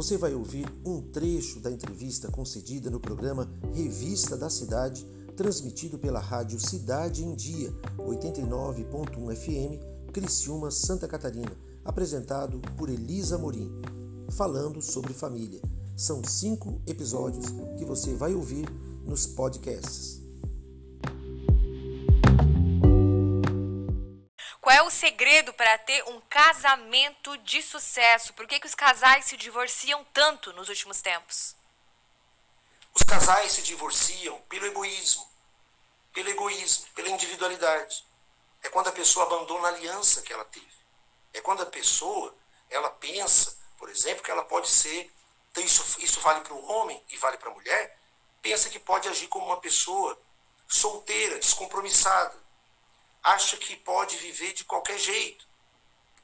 Você vai ouvir um trecho da entrevista concedida no programa Revista da Cidade, transmitido pela rádio Cidade em Dia, 89.1 FM, Criciúma, Santa Catarina, apresentado por Elisa Morim, falando sobre família. São cinco episódios que você vai ouvir nos podcasts. O segredo para ter um casamento de sucesso? Por que, que os casais se divorciam tanto nos últimos tempos? Os casais se divorciam pelo egoísmo, pelo egoísmo, pela individualidade. É quando a pessoa abandona a aliança que ela teve. É quando a pessoa ela pensa, por exemplo, que ela pode ser, então isso, isso vale para o homem e vale para a mulher, pensa que pode agir como uma pessoa solteira, descompromissada, acha que pode viver de qualquer jeito.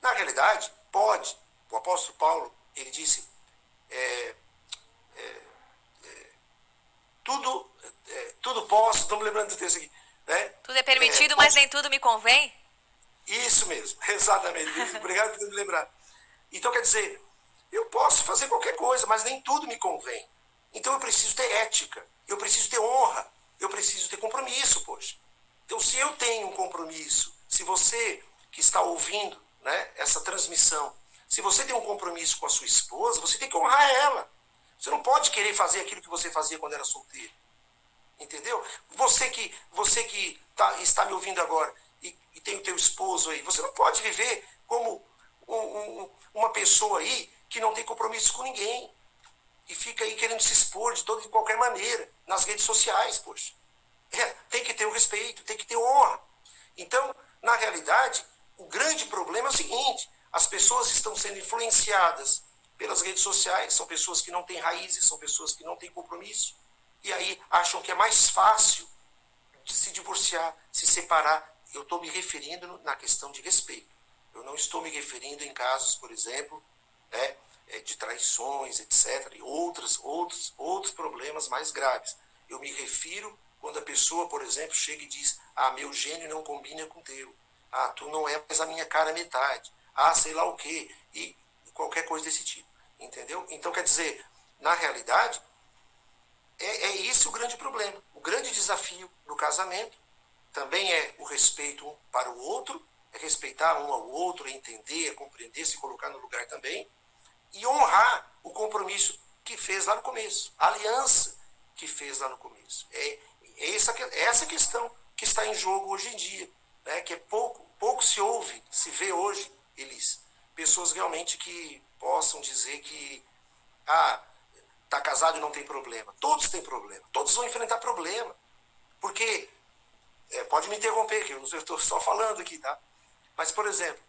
Na realidade, pode. O apóstolo Paulo, ele disse, é, é, é, tudo, é, tudo posso, estou me lembrando do texto aqui. Né? Tudo é permitido, é, mas nem tudo me convém? Isso mesmo, exatamente. Obrigado por me lembrar. Então, quer dizer, eu posso fazer qualquer coisa, mas nem tudo me convém. Então, eu preciso ter ética, eu preciso ter honra, eu preciso ter compromisso. Então, se eu tenho um compromisso, se você que está ouvindo né, essa transmissão, se você tem um compromisso com a sua esposa, você tem que honrar ela. Você não pode querer fazer aquilo que você fazia quando era solteiro. Entendeu? Você que, você que tá, está me ouvindo agora e, e tem o teu esposo aí, você não pode viver como um, um, uma pessoa aí que não tem compromisso com ninguém e fica aí querendo se expor de toda de qualquer maneira nas redes sociais, poxa. É, tem que ter o respeito, tem que ter honra. Então, na realidade, o grande problema é o seguinte: as pessoas estão sendo influenciadas pelas redes sociais, são pessoas que não têm raízes, são pessoas que não têm compromisso, e aí acham que é mais fácil se divorciar, se separar. Eu estou me referindo na questão de respeito. Eu não estou me referindo em casos, por exemplo, né, é, de traições, etc., e outros, outros, outros problemas mais graves. Eu me refiro quando a pessoa, por exemplo, chega e diz: Ah, meu gênio não combina com o teu. Ah, tu não é mais a minha cara metade. Ah, sei lá o quê. E qualquer coisa desse tipo. Entendeu? Então, quer dizer, na realidade, é, é esse o grande problema. O grande desafio no casamento também é o respeito um para o outro, é respeitar um ao outro, é entender, é compreender, se colocar no lugar também, e honrar o compromisso que fez lá no começo, a aliança que fez lá no começo. É essa, é essa questão que está em jogo hoje em dia, né? que é pouco, pouco se ouve, se vê hoje, eles, pessoas realmente que possam dizer que ah, tá casado e não tem problema. Todos têm problema, todos vão enfrentar problema. Porque, é, pode me interromper, que eu estou só falando aqui, tá? Mas, por exemplo,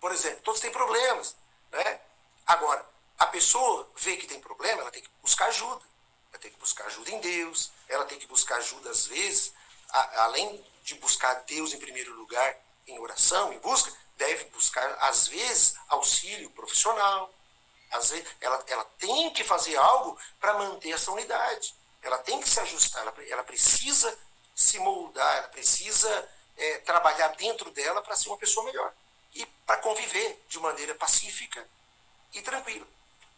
por exemplo, todos têm problemas, né? Agora, a pessoa vê que tem problema, ela tem que buscar ajuda. Ela tem que buscar ajuda em Deus, ela tem que buscar ajuda às vezes, a, além de buscar Deus em primeiro lugar em oração, em busca, deve buscar às vezes auxílio profissional. Às vezes, ela, ela tem que fazer algo para manter essa unidade. Ela tem que se ajustar, ela, ela precisa se moldar, ela precisa é, trabalhar dentro dela para ser uma pessoa melhor e para conviver de maneira pacífica e tranquila.